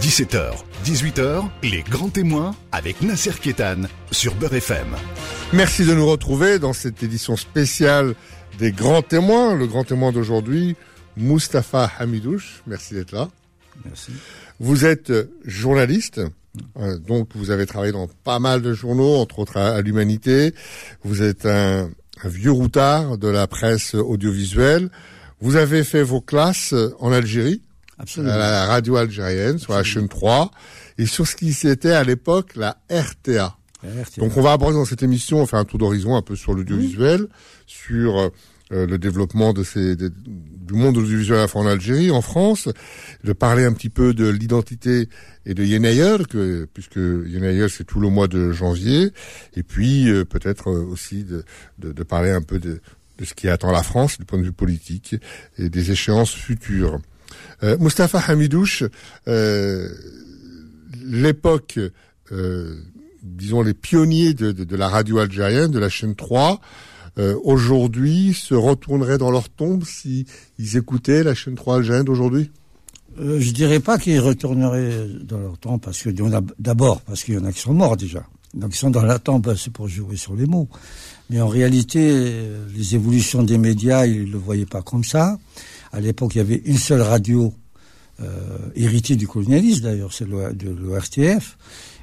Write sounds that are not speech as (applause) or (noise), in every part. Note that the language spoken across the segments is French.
17h, 18h, les grands témoins avec Nasser Kétan sur Beurre FM. Merci de nous retrouver dans cette édition spéciale des grands témoins. Le grand témoin d'aujourd'hui, Mustapha Hamidouche. Merci d'être là. Merci. Vous êtes journaliste, euh, donc vous avez travaillé dans pas mal de journaux, entre autres à, à l'Humanité. Vous êtes un, un vieux routard de la presse audiovisuelle. Vous avez fait vos classes en Algérie, Absolument. à la radio algérienne, sur la chaîne 3, et sur ce qui c'était à l'époque la RTA. RTA. Donc on va aborder dans cette émission, on faire un tour d'horizon un peu sur l'audiovisuel, sur euh, le développement de ces, de- du monde audiovisuel en Algérie, en France, de parler un petit peu de l'identité et de Yenayer, que, puisque Yenayer c'est tout le mois de janvier, et puis euh, peut-être euh, aussi de, de, de parler un peu de, de ce qui attend la France du point de vue politique et des échéances futures. Euh, Mustapha Hamidouche, euh, l'époque, euh, disons les pionniers de, la radio algérienne, de la chaîne 3, euh, aujourd'hui se retourneraient dans leur tombe si ils écoutaient la chaîne 3 algérienne d'aujourd'hui? Je dirais pas qu'ils retourneraient dans leur temps parce que d'abord parce qu'il y en a qui sont morts déjà. Donc ils sont dans la tombe, ben, c'est pour jouer sur les mots. Mais en réalité, les évolutions des médias, ils le voyaient pas comme ça. À l'époque, il y avait une seule radio euh, héritée du colonialisme d'ailleurs, c'est de l'ORTF.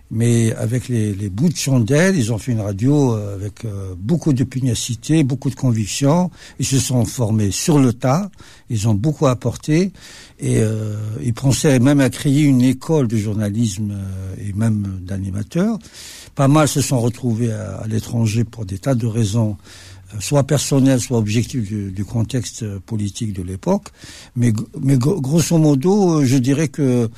Mais avec les, bouts de chandelle, ils ont fait une radio euh, avec euh, beaucoup de pugnacité, beaucoup de conviction. Ils se sont formés sur le tas. Ils ont beaucoup apporté. Et euh, ils pensaient même à créer une école de journalisme euh, et même d'animateurs. Pas mal se sont retrouvés à, l'étranger pour des tas de raisons, soit personnelles, soit objectives du, contexte politique de l'époque. Mais, mais gro- grosso modo, euh, je dirais que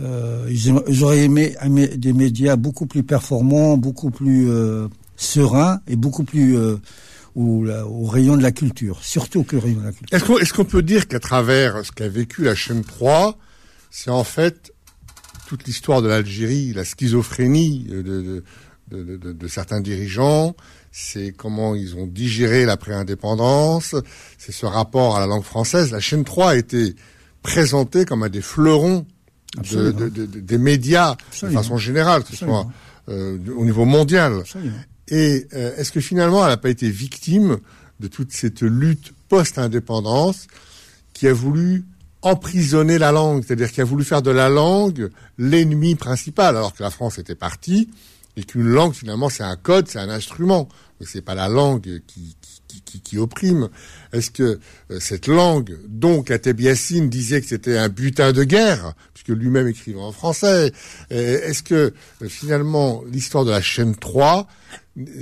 euh, ils, auraient aimé, des médias beaucoup plus performants, beaucoup plus euh, sereins et beaucoup plus euh, au, rayon de la culture, surtout que rayon de la culture. Est-ce qu'on peut dire qu'à travers ce qu'a vécu la chaîne 3, c'est en fait toute l'histoire de l'Algérie, la schizophrénie de- de certains dirigeants, c'est comment ils ont digéré l'après-indépendance, c'est ce rapport à la langue française. La chaîne 3 a été présentée comme un des fleurons de, de- de- de- des médias Absolument. de façon générale, que ce soit euh, au niveau mondial. Absolument. Et euh, est-ce que finalement, elle n'a pas été victime de toute cette lutte post-indépendance qui a voulu emprisonner la langue, c'est-à-dire qui a voulu faire de la langue l'ennemi principal, alors que la France était partie et qu'une langue finalement c'est un code, c'est un instrument, mais c'est pas la langue qui, qui, qui, opprime. Est-ce que euh, cette langue, dont Kateb Yassine disait que c'était un butin de guerre, puisque lui-même écrivait en français, euh, est-ce que euh, finalement l'histoire de la chaîne 3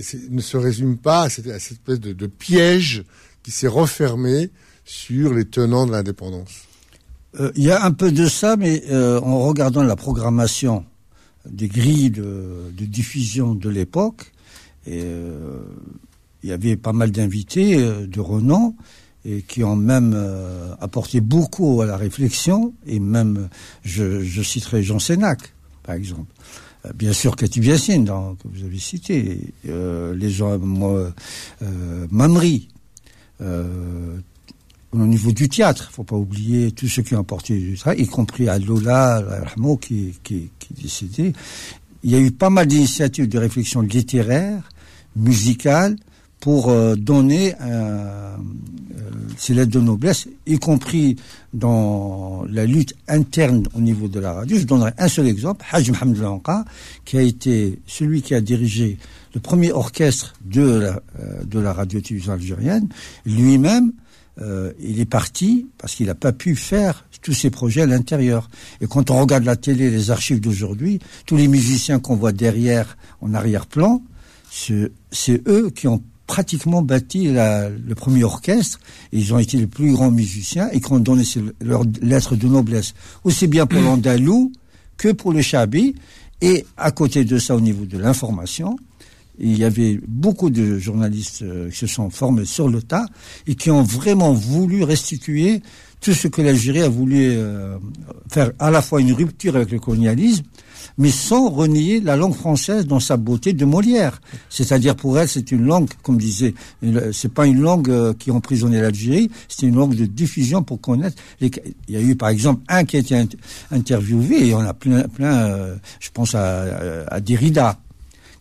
c'est- ne se résume pas à cette, à cette espèce de, de piège qui s'est refermé sur les tenants de l'indépendance? Il y a un peu de ça, mais en regardant la programmation des grilles de, diffusion de l'époque, et, euh, il y avait pas mal d'invités euh, de renom et qui ont même euh, apporté beaucoup à la réflexion, et même, je, citerai Jean Sénac, par exemple. Bien sûr, Cathy Biassine, que vous avez cité, les gens, moi, Mamri, au niveau du théâtre, faut pas oublier tous ceux qui ont apporté du travail, y compris à Lola Rahmo qui, est décédé. Il y a eu pas mal d'initiatives de réflexion littéraire, musicale, pour euh, donner euh, ces lettres de noblesse, y compris dans la lutte interne au niveau de la radio. Je donnerai un seul exemple, Haj Mohamed Lanka, qui a été celui qui a dirigé le premier orchestre de la, euh, de la radio-télévision algérienne. Lui-même, euh, il est parti parce qu'il n'a pas pu faire tous ses projets à l'intérieur. Et quand on regarde la télé, les archives d'aujourd'hui, tous les musiciens qu'on voit derrière, en arrière-plan, c'est eux qui ont pratiquement bâti la- le premier orchestre. Ils ont été les plus grands musiciens et qui ont donné leurs lettres de noblesse, aussi bien pour (clears throat) l'andalou que pour le chabi. Et à côté de ça, au niveau de l'information, il y avait beaucoup de journalistes euh, qui se sont formés sur le tas et qui ont vraiment voulu restituer tout ce que l'Algérie a voulu euh, faire à la fois une rupture avec le colonialisme, mais sans renier la langue française dans sa beauté de Molière. C'est-à-dire pour elle, c'est une langue, comme disait, c'est pas une langue euh, qui emprisonnait l'Algérie, c'est une langue de diffusion pour connaître. il y a eu par exemple un qui a été interviewé, et on a plein, plein, je pense à, à Derrida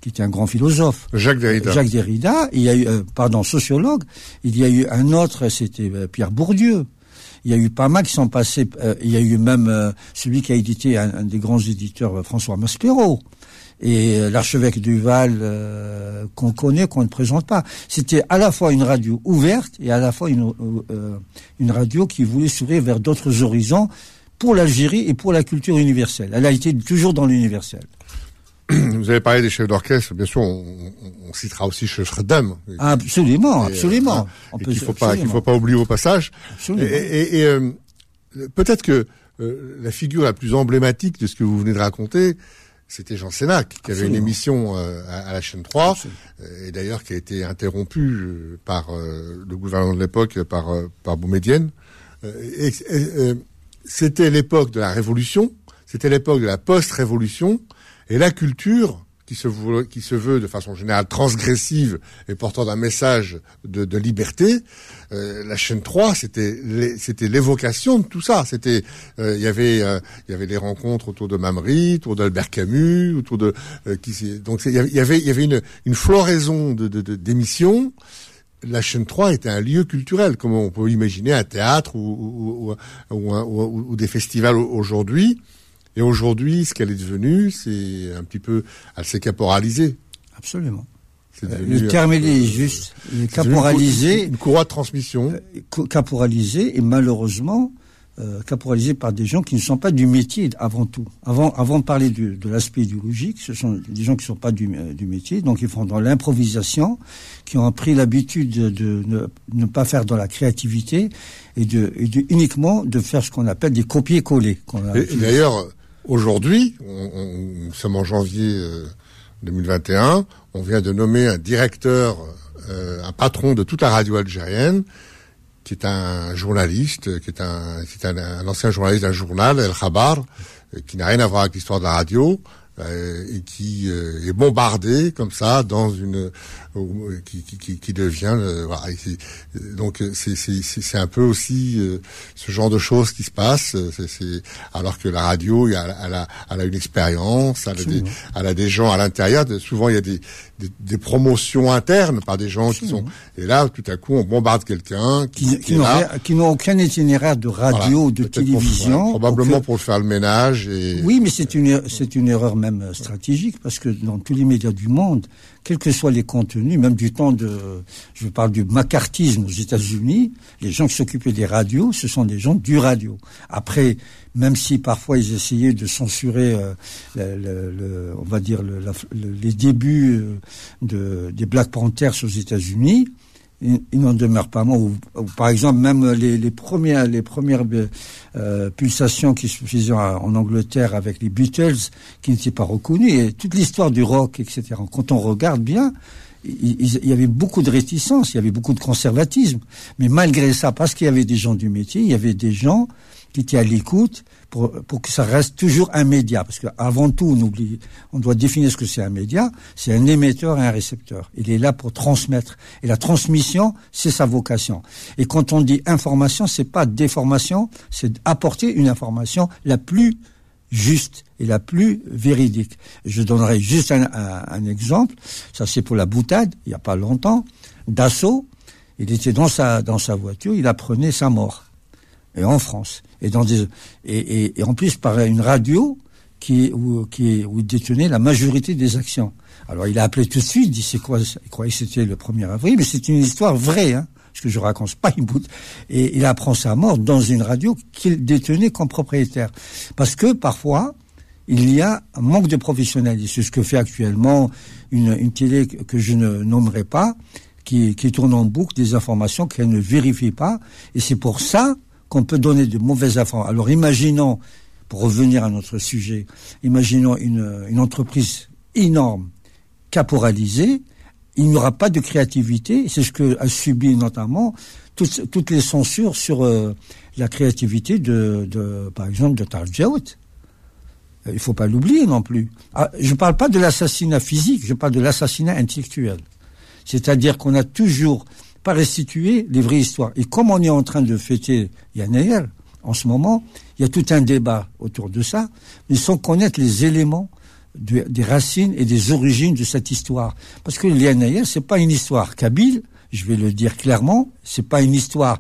qui était un grand philosophe. Jacques Derrida. Jacques Derrida. Il y a eu, euh, pardon, sociologue. Il y a eu un autre, c'était Pierre Bourdieu. Il y a eu pas mal qui sont passés. Euh, il y a eu même euh, celui qui a édité un, des grands éditeurs, euh, François Maspero. Et l'archevêque Duval qu'on connaît, qu'on ne présente pas. C'était à la fois une radio ouverte et à la fois une, une radio qui voulait s'ouvrir vers d'autres horizons pour l'Algérie et pour la culture universelle. Elle a été toujours dans l'universel. (clears throat) Vous avez parlé des chefs d'orchestre, bien sûr, on, on, citera aussi Schredem. Absolument, absolument. Euh, qu'il faut pas, qu'il faut pas oublier au passage. Et, et, euh, peut-être que euh, la figure la plus emblématique de ce que vous venez de raconter, c'était Jean Sénac, qui avait une émission à, la chaîne 3, et d'ailleurs qui a été interrompue par le gouvernement de l'époque, par par Boumedienne. c'était l'époque de la révolution, c'était l'époque de la post-révolution, et la culture, qui se, veut, qui se veut de façon générale transgressive et portant un message de, de liberté, euh, la chaîne 3, c'était l'évocation de tout ça. C'était euh, il y avait euh, y avait des rencontres autour de Mamry, autour d'Albert Camus, autour de qui donc il y avait y avait une une floraison de d'émissions. la chaîne 3 était un lieu culturel, comme on peut imaginer un théâtre ou, ou, ou, ou des festivals aujourd'hui. Et aujourd'hui, ce qu'elle est devenue, c'est un petit peu, elle s'est caporalisée. Absolument. Euh, le terme est juste. Il est caporalisé. Une, courroie de transmission. Euh, caporalisé et malheureusement euh, caporalisé par des gens qui ne sont pas du métier avant tout. Avant, avant de parler du, de l'aspect idéologique, ce sont des gens qui ne sont pas du, euh, du métier, donc ils font dans l'improvisation, qui ont pris l'habitude de, de ne, ne, pas faire dans la créativité et de, et de uniquement de faire ce qu'on appelle des copier-coller. D'ailleurs, Aujourd'hui, nous sommes en janvier 2021, euh, on vient de nommer un directeur, euh, un patron de toute la radio algérienne, qui est un journaliste, qui est un, qui est un, ancien journaliste d'un journal, El Khabar, euh, qui n'a rien à voir avec l'histoire de la radio, et qui est bombardé comme ça dans une qui, qui, qui, devient voilà, donc c'est un peu aussi ce genre de choses qui se passent c'est alors que la radio elle a, elle a, elle a une expérience elle, a des, elle a des gens à l'intérieur. Souvent il y a des, des, des, promotions internes par des gens qui sont et là tout à coup on bombarde quelqu'un qui, qui, qui n'ont aucun itinéraire de radio de télévision probablement pour faire le ménage et oui mais c'est une c'est une erreur même stratégique parce que dans tous les médias du monde quels que soient les contenus, même du temps de, je parle du macartisme aux États-Unis, les gens qui s'occupaient des radios, ce sont des gens du radio. Après, même si parfois ils essayaient de censurer, euh, on va dire, les débuts euh, de, des Black Panthers aux États-Unis, il, n'en demeure pas moins. Par exemple, même les, les premières, les premières euh, pulsations qui se faisaient en Angleterre avec les Beatles, qui n'étaient pas reconnus, et toute l'histoire du rock, etc. Quand on regarde bien, il, y avait beaucoup de réticence, il y avait beaucoup de conservatisme. Mais malgré ça, parce qu'il y avait des gens du métier, il y avait des gens qui étaient à l'écoute pour, pour que ça reste toujours un média. Parce qu'avant tout, on, oublie, on doit définir ce que c'est un média. C'est un émetteur et un récepteur. Il est là pour transmettre. Et la transmission, c'est sa vocation. Et quand on dit information, c'est pas déformation, c'est apporter une information la plus juste et la plus véridique. Je donnerai juste un, exemple. Ça, c'est pour la boutade, il n'y a pas longtemps. Dassault, il était dans sa, dans sa voiture, il apprenait sa mort. Et en France et dans des et, et, en plus par une radio qui où, qui où il détenait la majorité des actions. Alors il a appelé tout de suite, il dit c'est quoi Il croyait que c'était le 1er avril, mais c'est une histoire vraie, hein, parce que je raconte pas une bout. Et il apprend sa mort dans une radio qu'il détenait comme propriétaire, parce que parfois il y a un manque de professionnalisme. C'est ce que fait actuellement une, une télé que je ne nommerai pas, qui, qui tourne en boucle des informations qu'elle ne vérifie pas. Et c'est pour ça qu'on peut donner de mauvaises informations. Alors imaginons, pour revenir à notre sujet, imaginons une, une entreprise énorme, caporalisée, il n'y aura pas de créativité. C'est ce que a subi notamment toutes, les censures sur euh, la créativité de, de par exemple, de Tarjaout. Euh, il faut pas l'oublier non plus. Ah, je ne parle pas de l'assassinat physique, je parle de l'assassinat intellectuel. C'est-à-dire qu'on a toujours pas restitué les vraies histoires. Et comme on est en train de fêter Yannayer, en ce moment, il y a tout un débat autour de ça, mais sans connaître les éléments des racines et des origines de cette histoire. Parce que ce c'est pas une histoire kabyle, je vais le dire clairement, c'est pas une histoire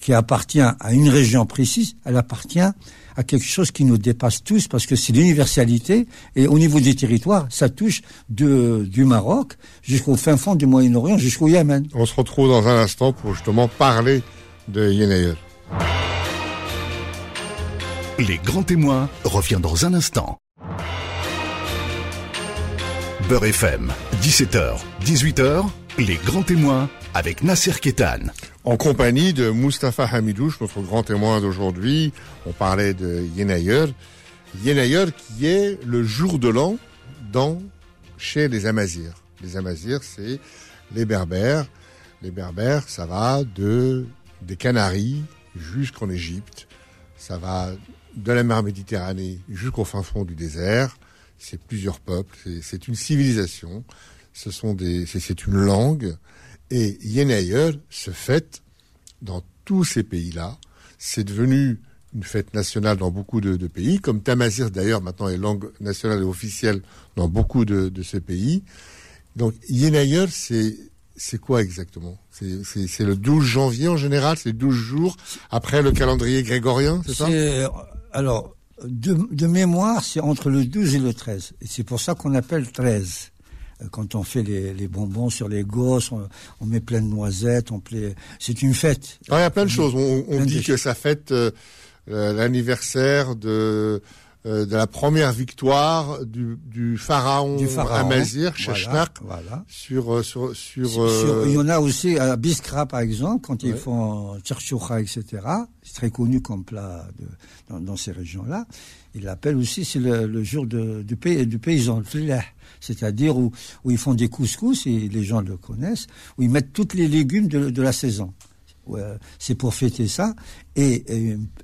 qui appartient à une région précise, elle appartient à quelque chose qui nous dépasse tous parce que c'est l'universalité et au niveau des territoires, ça touche de, du Maroc jusqu'au fin fond du Moyen-Orient, jusqu'au Yémen. On se retrouve dans un instant pour justement parler de Yenayer. Les grands témoins revient dans un instant. FM, 17h, 18h, les grands témoins avec Nasser Kétan. En compagnie de Mustapha Hamidouche, notre grand témoin d'aujourd'hui. On parlait de Yenayer. Yenayer qui est le jour de l'an dans, chez les Amazirs. Les Amazirs, c'est les Berbères. Les Berbères, ça va de, des Canaries jusqu'en Égypte. Ça va de la mer Méditerranée jusqu'au fin fond du désert. C'est plusieurs peuples. C'est une civilisation. Ce sont des, c'est une langue. Et Yenayer se fête dans tous ces pays-là. C'est devenu une fête nationale dans beaucoup de, pays, comme Tamazir d'ailleurs maintenant est langue nationale et officielle dans beaucoup de, ces pays. Donc Yenayer, c'est c'est quoi exactement? C'est le 12 janvier en général, c'est 12 jours après le calendrier grégorien, c'est ça? Alors, de, de mémoire, c'est entre le 12 et le 13. Et c'est pour ça qu'on appelle 13. Euh, quand on fait les, les, bonbons sur les gosses, on, met plein de noisettes, on plaît. C'est une fête. Ah, il y a plein de choses. On, on dit que ça fête euh, euh, l'anniversaire de de la première victoire du, du pharaon, du pharaon Amazir, voilà, voilà. Sur, sur, sur, Il y en a aussi à Biskra, par exemple, quand ils font tcharchoucha, etc. C'est très connu comme plat de, dans, dans, ces régions-là. Ils l'appellent aussi, c'est le, le, jour de, du, pays, du paysan, c'est-à-dire où, où ils font des couscous, et les gens le connaissent, où ils mettent tous les légumes de, de la saison. C'est pour fêter ça. Et,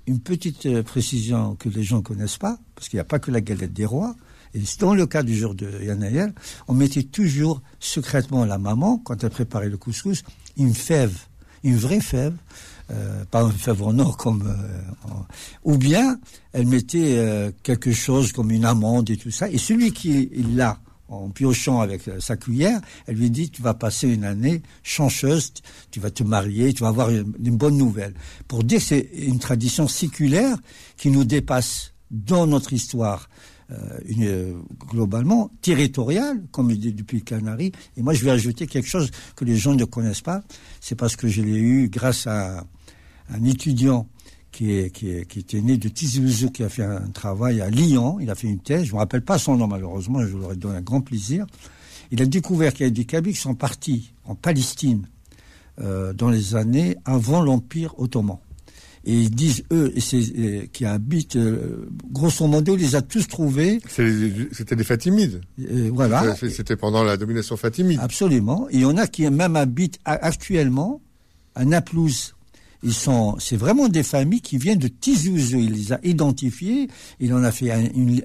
une petite euh, précision que les gens ne connaissent pas, parce qu'il n'y a pas que la galette des rois, et dans le cas du jour de Yanayel, on mettait toujours secrètement la maman, quand elle préparait le couscous, une fève, une vraie fève, euh, pas une fève en or comme, euh, ou bien elle mettait quelque chose comme une amande et tout ça. Et celui qui l'a en piochant avec euh, sa cuillère, elle lui dit tu vas passer une année chanceuse, tu vas te marier, tu vas avoir une, bonne nouvelle. Pour dire que c'est une tradition séculaire qui nous dépasse dans notre histoire. Euh, euh, globalement territoriale, comme dit depuis Canary. Et moi, je vais ajouter quelque chose que les gens ne connaissent pas. C'est parce que je l'ai eu grâce à un étudiant qui, est, qui, est, qui était né de Tizi qui a fait un travail à Lyon. Il a fait une thèse. Je ne me rappelle pas son nom, malheureusement. Je leur ai donné un grand plaisir. Il a découvert qu'il y a des Kabyles qui sont partis en Palestine euh, dans les années avant l'Empire ottoman. Et ils disent, eux, et c'est, qui habitent, euh, grosso modo, il les a tous trouvés. C'était des Fatimides. Euh, voilà. C'était pendant la domination fatimide. Absolument. Et il y en a qui même habitent actuellement à Naplouse, ils sont, c'est vraiment des familles qui viennent de Tizouzou. Il les a identifiées. Il en a fait un,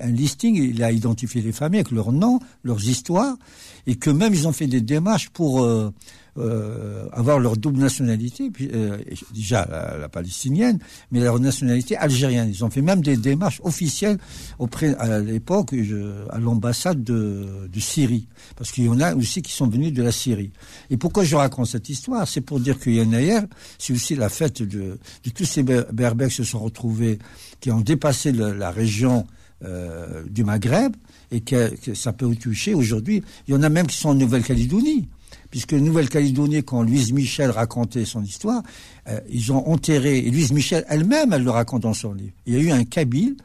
listing. Il a identifié les familles avec leurs noms, leurs histoires, et que même ils ont fait des démarches pour euh, avoir leur double nationalité, euh, déjà la, palestinienne, mais leur nationalité algérienne. Ils ont fait même des démarches officielles auprès, à l'époque, à l'ambassade de, Syrie, parce qu'il y en a aussi qui sont venus de la Syrie. Et pourquoi je raconte cette histoire? C'est pour dire qu'il y a Yenayer, c'est aussi la fête de, de tous ces berbères qui se sont retrouvés, qui ont dépassé la région euh, du Maghreb, et que ça peut toucher aujourd'hui. Il y en a même qui sont en Nouvelle-Calédonie puisque Nouvelle-Calédonie, quand Louise Michel racontait son histoire, euh, ils ont enterré, et Louise Michel elle-même, elle le raconte dans son livre. Il y a eu un Kabyle,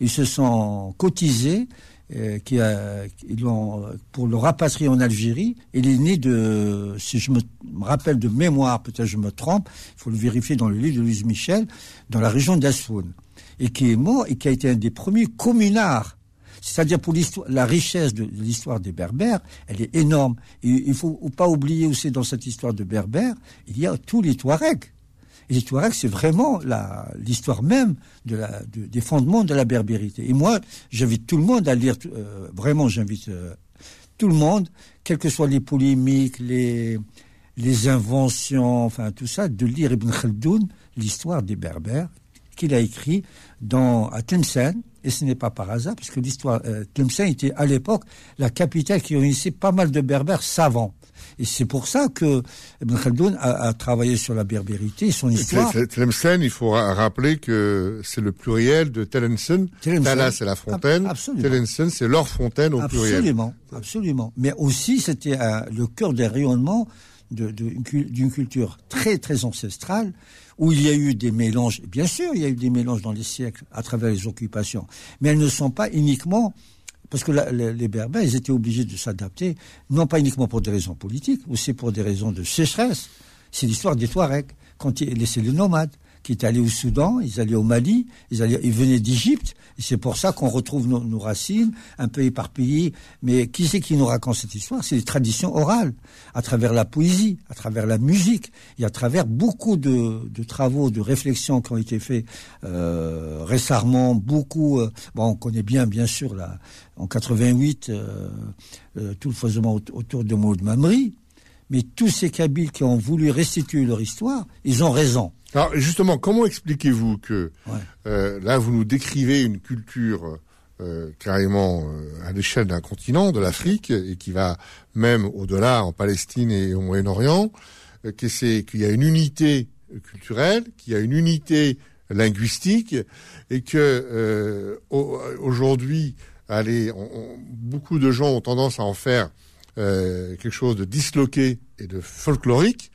ils se sont cotisés, euh, qui a, ils l'ont pour le rapatrier en Algérie. Il est né de, si je me rappelle de mémoire, peut-être je me trompe, il faut le vérifier dans le livre de Louise Michel, dans la région d'Asfoun, et qui est mort et qui a été un des premiers communards c'est-à-dire pour l'histoire, la richesse de, l'histoire des Berbères, elle est énorme. Il faut pas oublier aussi dans cette histoire de Berbères, il y a tous les Touaregs. Les Touaregs, c'est vraiment l'histoire même de des fondements de la berbérité. Et moi, j'invite tout le monde à lire, euh, vraiment, j'invite euh, tout le monde, quelles que soient les polémiques, les, les inventions, enfin tout ça, de lire Ibn Khaldoun, l'histoire des Berbères, qu'il a écrit dans, à Tlemcen, et ce n'est pas par hasard, parce que l'histoire, euh, Tlemcen était à l'époque la capitale qui réunissait pas mal de Berbères savants. Et c'est pour ça que Ibn Khaldoun a, travaillé sur la berbérité, son histoire. Tlemcen, il faut rappeler que c'est le pluriel de Telensen. Tala, c'est la fontaine. Telensen, c'est leur fontaine au pluriel. Absolument, absolument. Mais aussi, c'était le cœur des rayonnements d'une culture très, très ancestrale, où il y a eu des mélanges. Bien sûr, il y a eu des mélanges dans les siècles à travers les occupations. Mais elles ne sont pas uniquement parce que les, Berbères, ils étaient obligés de s'adapter, non pas uniquement pour des raisons politiques, aussi pour des raisons de sécheresse. C'est l'histoire des Touaregs, quand ils laissaient les nomades qui étaient allés au Soudan, ils allaient au Mali, ils, allaient, ils venaient d'Égypte. Et c'est pour ça qu'on retrouve nos, racines un peu éparpillées. Mais qui c'est qui nous raconte cette histoire? C'est les traditions orales, à travers la poésie, à travers la musique, et à travers beaucoup de, de travaux, de réflexions qui ont été faits euh, récemment. Beaucoup, euh, bon, on connaît bien, bien sûr, là, en 88, euh, euh, tout le foisonnement autour de Maud Mamri. Mais tous ces Kabyles qui ont voulu restituer leur histoire, ils ont raison. Alors justement, comment expliquez-vous que euh, là vous nous décrivez une culture euh, carrément euh, à l'échelle d'un continent, de l'Afrique, et qui va même au-delà en Palestine et au Moyen-Orient, qu'il y a une unité culturelle, qu'il y a une unité linguistique, et que aujourd'hui, allez, beaucoup de gens ont tendance à en faire quelque chose de disloqué et de folklorique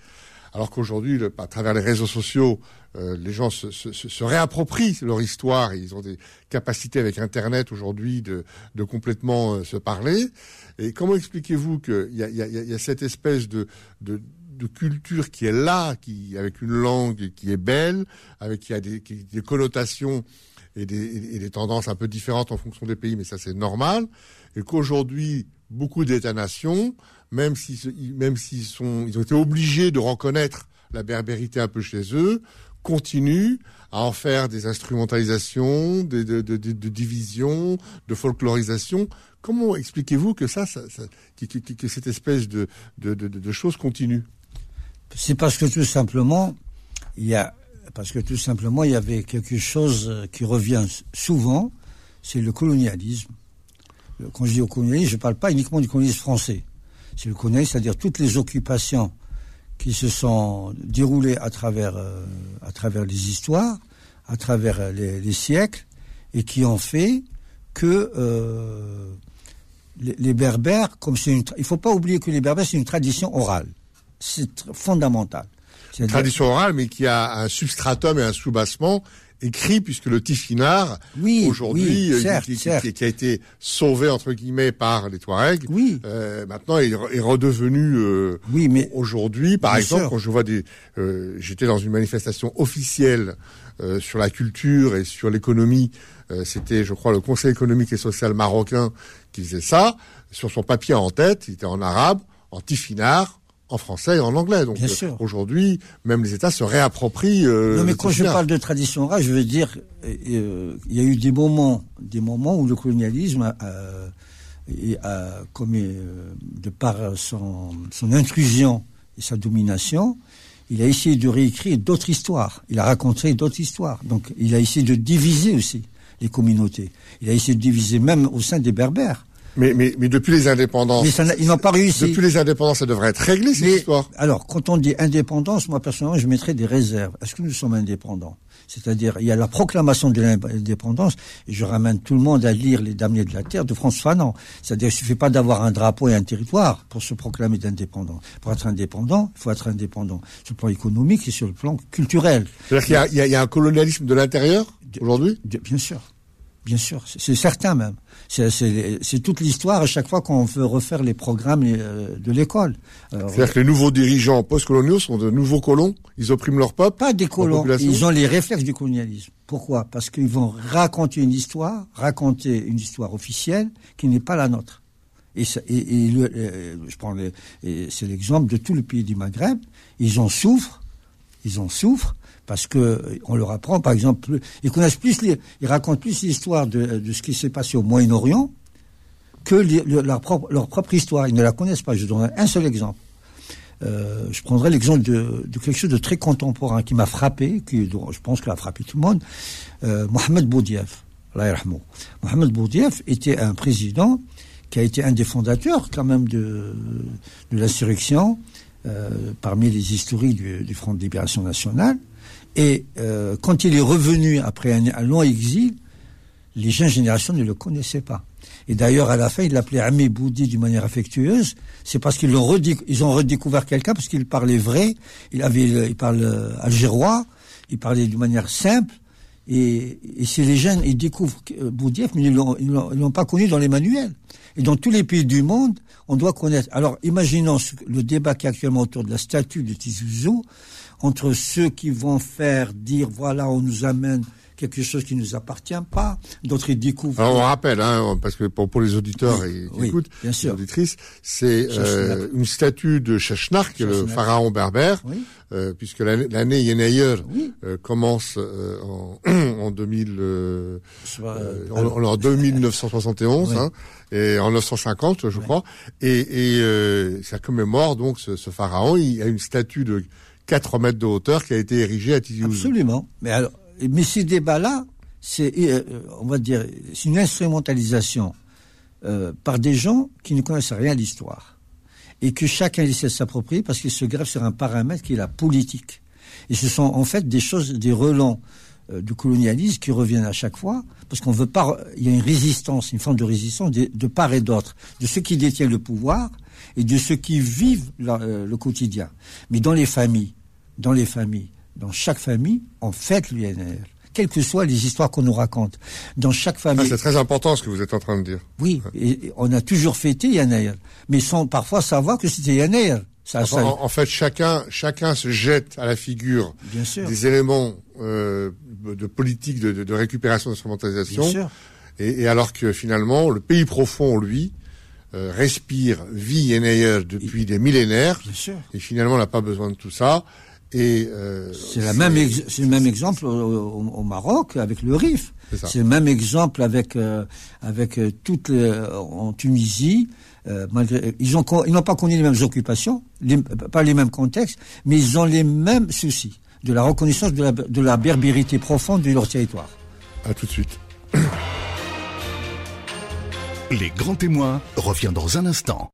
alors qu'aujourd'hui, à travers les réseaux sociaux, euh, les gens se, réapproprient leur histoire. Ils ont des capacités avec Internet aujourd'hui de, complètement euh, se parler. Et comment expliquez-vous qu'il y a, cette espèce de, culture qui est là, qui avec une langue qui est belle, avec qui a des, des connotations et des tendances un peu différentes en fonction des pays, mais ça c'est normal. Et qu'aujourd'hui, beaucoup d'États-nations même s'ils même ils ont été obligés de reconnaître la berbérité un peu chez eux, continuent à en faire des instrumentalisations, de, de, divisions, de folklorisation. Comment expliquez-vous que ça, que, cette espèce de, de, choses continue C'est parce que tout simplement, il y a, parce que tout simplement, il y avait quelque chose qui revient souvent, c'est le colonialisme. Quand je dis au colonialisme, je ne parle pas uniquement du colonialisme français si vous connaissez, c'est-à-dire toutes les occupations qui se sont déroulées à travers, euh, à travers les histoires, à travers les, siècles, et qui ont fait que euh, les, Berbères, comme c'est une, il faut pas oublier que les Berbères c'est une tradition orale, c'est fondamental. Tradition orale, mais qui a un substratum et un soubassement écrit puisque le oui, aujourd'hui euh, qui, a été sauvé entre guillemets par les Touaregs. Oui. euh, maintenant il est redevenu euh, oui, mais aujourd'hui par exemple quand je vois des euh, j'étais dans une manifestation officielle sur la culture et sur l'économie c'était je crois le Conseil économique et social marocain qui faisait ça. Sur son papier en tête il était en arabe en Tifinagh en français et en anglais. Donc euh, aujourd'hui, même les États se réapproprient. Euh, non, mais quand je parle de tradition orale, je veux dire, euh, il y a eu des moments, des moments où le colonialisme, a, comme de par son, son intrusion et sa domination, il a essayé de réécrire d'autres histoires. Il a raconté d'autres histoires. Donc, il a essayé de diviser aussi les communautés. Il a essayé de diviser même au sein des Berbères. Mais, mais, mais depuis les indépendances. Mais ils n'ont pas réussi. Depuis les indépendances, ça devrait être réglé, cette histoire. Alors, quand on dit indépendance, moi, personnellement, je mettrais des réserves. Est-ce que nous sommes indépendants? C'est-à-dire, il y a la proclamation de l'indépendance, et je ramène tout le monde à lire Les Damnés de la Terre de François Fanon. C'est-à-dire, il suffit pas d'avoir un drapeau et un territoire pour se proclamer d'indépendant. Pour être indépendant, il faut être indépendant sur le plan économique et sur le plan culturel. C'est-à-dire qu'il y, y, a un colonialisme de l'intérieur, aujourd'hui? Bien sûr. Bien sûr, c'est certain même. C'est toute l'histoire à chaque fois qu'on veut refaire les programmes euh, de l'école. C'est-à-dire que les nouveaux dirigeants post-coloniaux sont de nouveaux colons Ils oppriment leur peuple Pas des colons, ils ont les réflexes du colonialisme. Pourquoi? Parce qu'ils vont raconter une histoire, raconter une histoire officielle qui n'est pas la nôtre. Et, et, euh, je prends c'est l'exemple de tout le pays du Maghreb. Ils en souffrent, ils en souffrent parce que on leur apprend, par exemple, ils connaissent plus, ils racontent plus l'histoire de, de ce qui s'est passé au Moyen-Orient que leur, propre, leur propre histoire. Ils ne la connaissent pas. Je donnerai un seul exemple. Euh, je prendrai l'exemple de, de, quelque chose de très contemporain qui m'a frappé, qui je pense qu'il a frappé tout le monde. Euh, Mohamed Boudiaf, Mohamed Boudiaf était un président qui a été un des fondateurs quand même de, de l'insurrection euh, parmi les historiques du, du, Front de libération nationale. Et euh, quand il est revenu après un, long exil, les jeunes générations ne le connaissaient pas. Et d'ailleurs, à la fin, il l'appelait Ami Boudi d'une manière affectueuse. C'est parce qu'ils l'ont ils ont redécouvert quelqu'un parce qu'il parlait vrai. Il avait, il parle euh, algérois. Il parlait d'une manière simple. Et, et si les jeunes, ils découvrent euh, Boudief, mais ils ils l'ont pas connu dans les manuels. Et dans tous les pays du monde, on doit connaître. Alors, imaginons le débat qui est actuellement autour de la statue de Tizouzou, entre ceux qui vont faire dire, voilà, on nous amène quelque chose qui ne nous appartient pas. D'autres ils découvrent. Alors on rappelle, hein, parce que pour, pour les auditeurs et qui écoutent, bien sûr. les auditrices, c'est euh, une statue de est le pharaon berbère, euh, puisque l'année Yenayer euh, commence euh, en, (clears throat) en 2000, euh, en, en, 2971, hein, et en 950, je crois, et, et ça commémore donc ce, ce pharaon. Il y a une statue de 4 mètres de hauteur qui a été érigée à Tizi Ouzou. Absolument. Mais alors, mais ce débat-là, c'est, euh, on va dire, c'est une instrumentalisation euh, par des gens qui ne connaissent rien à l'histoire et que chacun essaie de s'approprier parce qu'il se grève sur un paramètre qui est la politique. Et ce sont en fait des choses, des relents euh, du colonialisme qui reviennent à chaque fois parce qu'on veut pas. Il y a une résistance, une forme de résistance de, de part et d'autre de ceux qui détiennent le pouvoir et de ceux qui vivent euh, le quotidien. Mais dans les familles, dans les familles, dans chaque famille, on fête l'UNR quelles que soient les histoires qu'on nous raconte. Dans chaque famille. Ah, c'est très important ce que vous êtes en train de dire. Oui, et on a toujours fêté Yannayer, mais sans parfois savoir que c'était Yannayer. Ça, En, fait, chacun, chacun se jette à la figure des éléments euh, de politique de, de, récupération d'instrumentalisation. Et, et alors que finalement, le pays profond, lui, euh, respire, vit Yannayer depuis des millénaires. Bien sûr. Et finalement, n'a pas besoin de tout ça. Euh, c'est la même c'est le même exemple au, Maroc avec le RIF. C'est le même exemple avec euh, avec euh, toutes les, en Tunisie. malgré, ils ont ils n'ont pas connu les mêmes occupations, pas les mêmes contextes, mais ils ont les mêmes soucis de la reconnaissance de la, de la berbérité profonde de leur territoire. À tout de suite. (coughs) Les grands témoins revient dans un instant.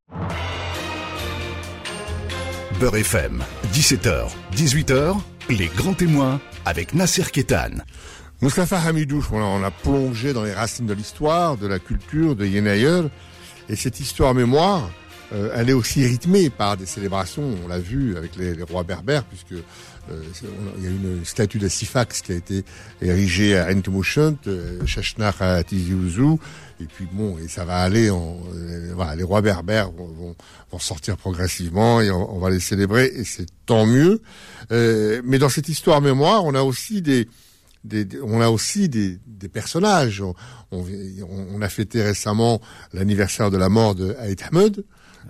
Beurre FM, 17h, 18h, les grands témoins avec Nasser Kétan. Moustapha Hamidou, on a plongé dans les racines de l'histoire, de la culture, de Yenayer. Et cette histoire mémoire, euh, elle est aussi rythmée par des célébrations, on l'a vu avec les, rois berbères, puisque euh, il y a une statue de Sifax qui a été érigée à Entumushent, euh, à Tizi Ouzou, et puis bon, et ça va aller. En, euh, voilà, les rois berbères vont, vont, sortir progressivement et on, va les célébrer et c'est tant mieux. Euh, mais dans cette histoire mémoire, on a aussi des, des, on a aussi des, des personnages. On, on, a fêté récemment l'anniversaire de la mort de Haït Ahmed,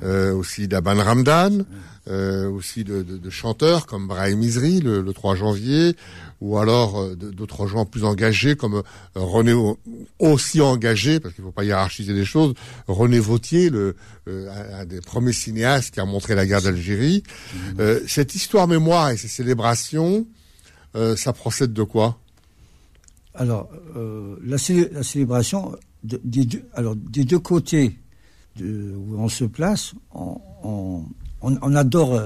euh, aussi d'Aban Ramdan, euh, aussi de, de, de, chanteurs comme Brahim Isri le, le 3 janvier, ou alors euh, d'autres gens plus engagés comme euh, René aussi engagé parce qu'il ne faut pas hiérarchiser les choses René Vautier le euh, un des premiers cinéastes qui a montré la guerre d'Algérie mmh. cette histoire mémoire et ces célébrations ça procède de quoi? Alors la, la, célébration des deux alors des deux côtés où on se place on, adore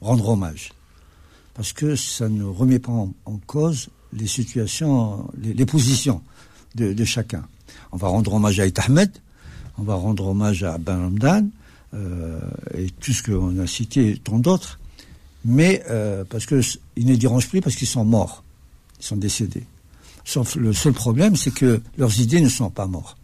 rendre hommage parce que ça ne remet pas en, cause les situations, les, positions de, chacun. On va rendre hommage à Ahmed, on va rendre hommage à Ben Ramdan, euh, et tout ce qu'on a cité, tant d'autres, mais euh, parce que ils ne dérangent plus parce qu'ils sont morts, ils sont décédés. Sauf le seul problème, c'est que leurs idées ne sont pas mortes.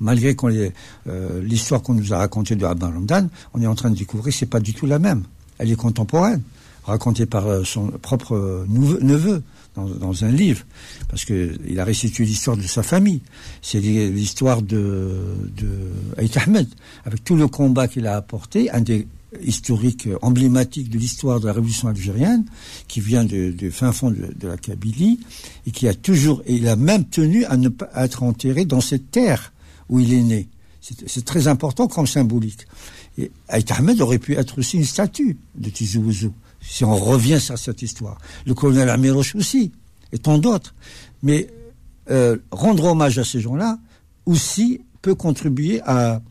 Malgré euh, l'histoire qu'on nous a racontée de Abban Ramdan, on est en train de découvrir que c'est pas du tout la même. Elle est contemporaine raconté par euh, son propre neveu dans, un livre, parce qu'il a restitué l'histoire de sa famille. C'est l'histoire de, de Ahmed, avec tout le combat qu'il a apporté, un des historique emblématique de l'histoire de la révolution algérienne, qui vient du fin fond de, la Kabylie, et qui a toujours, et il a même tenu à ne pas être enterré dans cette terre où il est né. C'est très important comme symbolique. Et Aït Ahmed aurait pu être aussi une statue de Tizi Ouzou, si on revient sur cette histoire. Le colonel Amiroche aussi, et tant d'autres. Mais euh, rendre hommage à ces gens-là aussi peut contribuer à,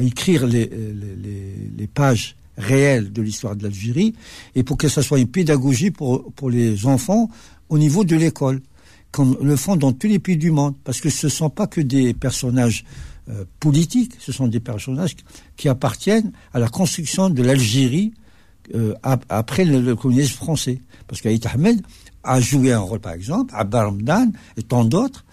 écrire les, pages réelles de l'histoire de l'Algérie et pour que ça soit une pédagogie pour les enfants au niveau de l'école, comme le font dans tous les pays du monde, parce que ce ne sont pas que des personnages euh, politiques, ce sont des personnages qui appartiennent à la construction de l'Algérie euh, après le, communisme français. Parce qu'Aït Ahmed a joué un rôle, par exemple, à Baramdan et tant d'autres,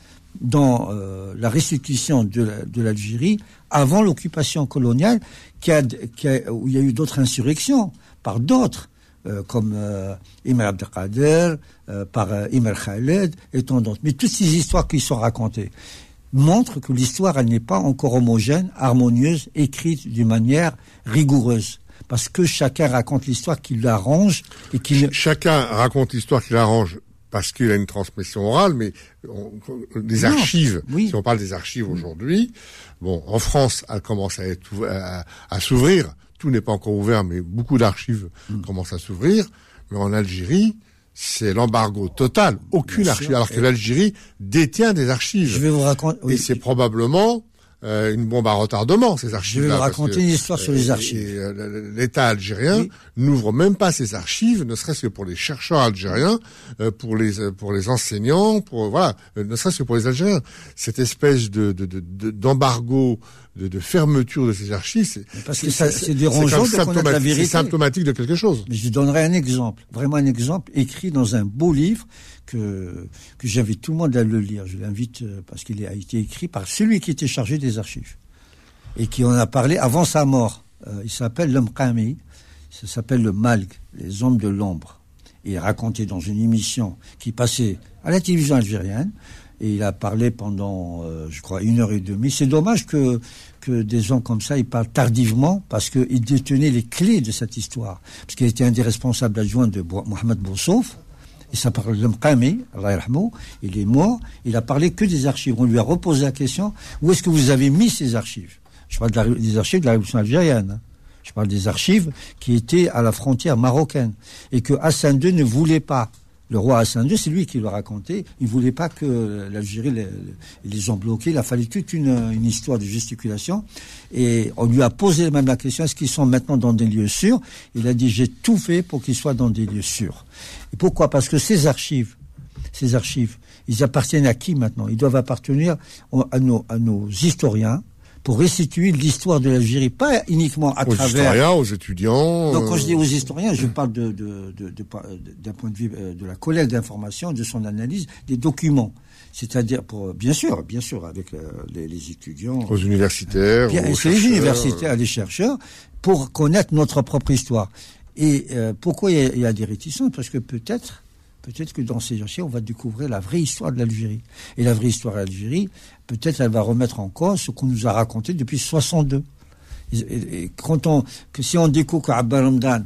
dans euh, la restitution de l'Algérie avant l'occupation coloniale, où il y a eu d'autres insurrections par d'autres, euh, comme euh, Imar Abdelkader, euh, par euh, Imar Khaled et tant d'autres. Mais toutes ces histoires qui sont racontées montrent que l'histoire, elle n'est pas encore homogène, harmonieuse, écrite d'une manière rigoureuse parce que chacun raconte l'histoire qui l'arrange et qui chacun raconte l'histoire qui l'arrange parce qu'il a une transmission orale, mais les archives, si on parle des archives aujourd'hui, bon, en France, elle commence à, à, s'ouvrir. Tout n'est pas encore ouvert, mais beaucoup d'archives mm. commencent à s'ouvrir. Mais en Algérie, c'est l'embargo total. Aucune archive. Alors que l'Algérie détient des archives. Je vais vous raconter. Et c'est probablement euh, une bombe à retardement, ces archives. Je vais vous raconter une histoire sur les archives. Euh, L'État algérien n'ouvre même pas ses archives, ne serait-ce que pour les chercheurs algériens, euh, pour les pour les enseignants, pour voilà, ne serait-ce que pour les Algériens. Cette espèce de d'embargo, de, de, fermeture de ces archives, c'est parce que c'est dérangeant de connaître la vérité. C'est symptomatique de quelque chose. Mais je donnerai un exemple, vraiment un exemple écrit dans un beau livre que, que j'invite tout le monde à le lire. Je l'invite euh, parce qu'il a été écrit par celui qui était chargé des archives et qui en a parlé avant sa mort. Euh, il s'appelle l'homme Qami, ça s'appelle le Malg, les hommes de l'ombre. Il raconté dans une émission qui passait à la télévision algérienne et il a parlé pendant, euh, je crois, une heure et demie. C'est dommage que que des gens comme ça, ils parlent tardivement parce qu'ils détenaient les clés de cette histoire. Parce qu'il était un des responsables adjoints de Mohamed Boussouf, il s'appelle Lemqami, il est mort, il a parlé que des archives. On lui a reposé la question, où est-ce que vous avez mis ces archives? Je parle des archives de la révolution algérienne. Hein. Je parle des archives qui étaient à la frontière marocaine. Et que Hassan II ne voulait pas. Le roi Hassan II, c'est lui qui le racontait. Il voulait pas que l'Algérie les, les ont bloqués. Il a fallu toute une, une, histoire de gesticulation. Et on lui a posé même la question, est-ce qu'ils sont maintenant dans des lieux sûrs? Il a dit, j'ai tout fait pour qu'ils soient dans des lieux sûrs. Et pourquoi? Parce que ces archives, ces archives, ils appartiennent à qui maintenant? Ils doivent appartenir à nos, à nos historiens pour restituer l'histoire de l'Algérie, pas uniquement à travers... Aux historiens, aux étudiants... Donc quand je dis aux historiens, je parle d'un de, de, de, point de vue euh, de la collecte d'informations, de son analyse, des documents. C'est-à-dire, pour bien sûr, bien sûr, avec euh, les, les, étudiants... Aux universitaires, bien, C'est les universitaires, les chercheurs, pour connaître notre propre histoire. Et euh, pourquoi il y, a, des réticences? Parce que peut-être, peut-être que dans ces archives, on va découvrir la vraie histoire de l'Algérie. Et la vraie histoire de l'Algérie, peut-être, elle va remettre en cause ce qu'on nous a raconté depuis 62. Et, quand on, si on découvre qu'Abba Ramdan,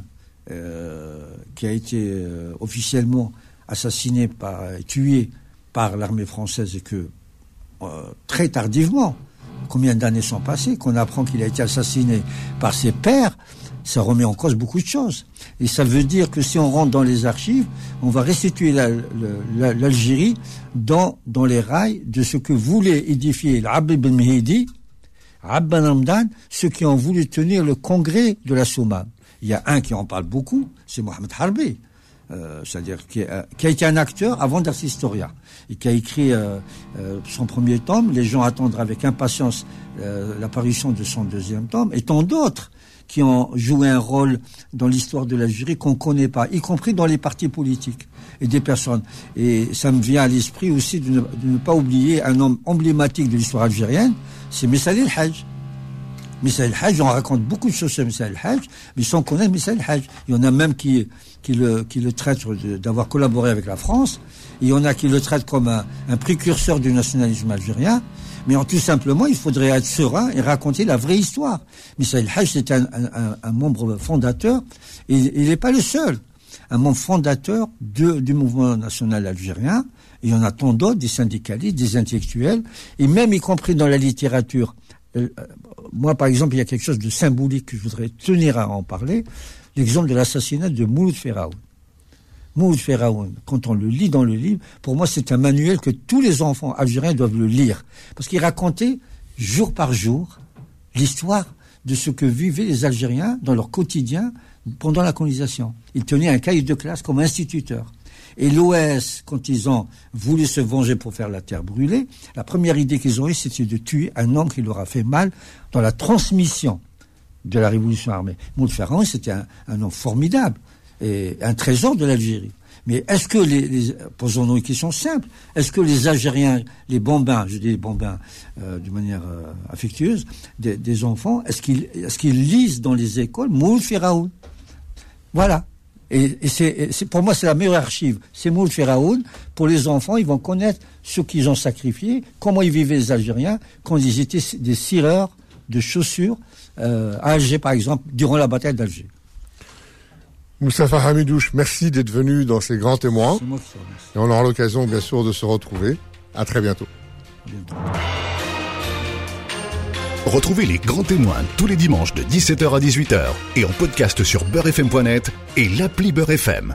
euh, qui a été euh, officiellement assassiné par, tué par l'armée française et que très tardivement, combien d'années sont passées, qu'on apprend qu'il a été assassiné par ses pères, ça remet en cause beaucoup de choses. Et ça veut dire que si on rentre dans les archives, on va restituer l'Algérie dans, dans les rails de ce que voulait édifier l'Abd Ben Mehdi, Abban Hamdan, ceux qui ont voulu tenir le congrès de la Souma. Il y a un qui en parle beaucoup, c'est Mohamed Harbi. Euh, c'est-à-dire qui, a été un acteur avant d'être historien et qui a écrit euh, euh, son premier tome. Les gens attendent avec impatience l'apparition de son deuxième tome et tant d'autres qui ont joué un rôle dans l'histoire de l'Algérie qu'on ne connaît pas, y compris dans les partis politiques et des personnes. Et ça me vient à l'esprit aussi de ne, pas oublier un homme emblématique de l'histoire algérienne, c'est Messali el-Hajj. Messali el-Hajj, on raconte beaucoup de choses sur Messali el-Hajj, mais sans connaître Messali el-Hajj. Il y en a même qui, le, traitent d'avoir collaboré avec la France, il y en a qui le traitent comme un précurseur du nationalisme algérien, Mais en tout simplement, il faudrait être serein et raconter la vraie histoire. Misaïl Haj, c'est un, un, membre fondateur, et il n'est pas le seul. Un membre fondateur du mouvement national algérien. Il y en a tant d'autres, des syndicalistes, des intellectuels, et même y compris dans la littérature. Euh, moi, par exemple, il y a quelque chose de symbolique que je voudrais tenir à en parler. L'exemple de l'assassinat de Mouloud Ferraoun. Mouloud Ferraoun, quand on le lit dans le livre, pour moi, c'est un manuel que tous les enfants algériens doivent le lire. Parce qu'il racontait, jour par jour, l'histoire de ce que vivaient les Algériens dans leur quotidien pendant la colonisation. Il tenait un cahier de classe comme instituteur. Et l'OS, quand ils ont voulu se venger pour faire la terre brûlée, la première idée qu'ils ont eue, c'était de tuer un homme qui leur a fait mal dans la transmission de la révolution armée. Moult Ferrand, c'était un, homme formidable et un trésor de l'Algérie. Mais est-ce que les, posons-nous une question simple, est-ce que les Algériens, les bambins, je dis les bambins euh, de manière euh, affectueuse, des, enfants, est-ce qu'ils est qu'ils lisent dans les écoles Moult Ferraoun Voilà. Et, c'est, pour moi, c'est la meilleure archive. C'est Moul Feraoun. Pour les enfants, ils vont connaître ce qu'ils ont sacrifié, comment ils vivaient les Algériens quand ils étaient des cireurs de chaussures euh, à Alger, par exemple, durant la bataille d'Alger. Moustapha Hamidouche, merci d'être venu dans ces grands témoins. Et on aura l'occasion, bien sûr, de se retrouver. À très bientôt. bientôt. Retrouvez les grands témoins tous les dimanches de 17h à 18h et en podcast sur beurrefm.net et l'appli Beurrefm.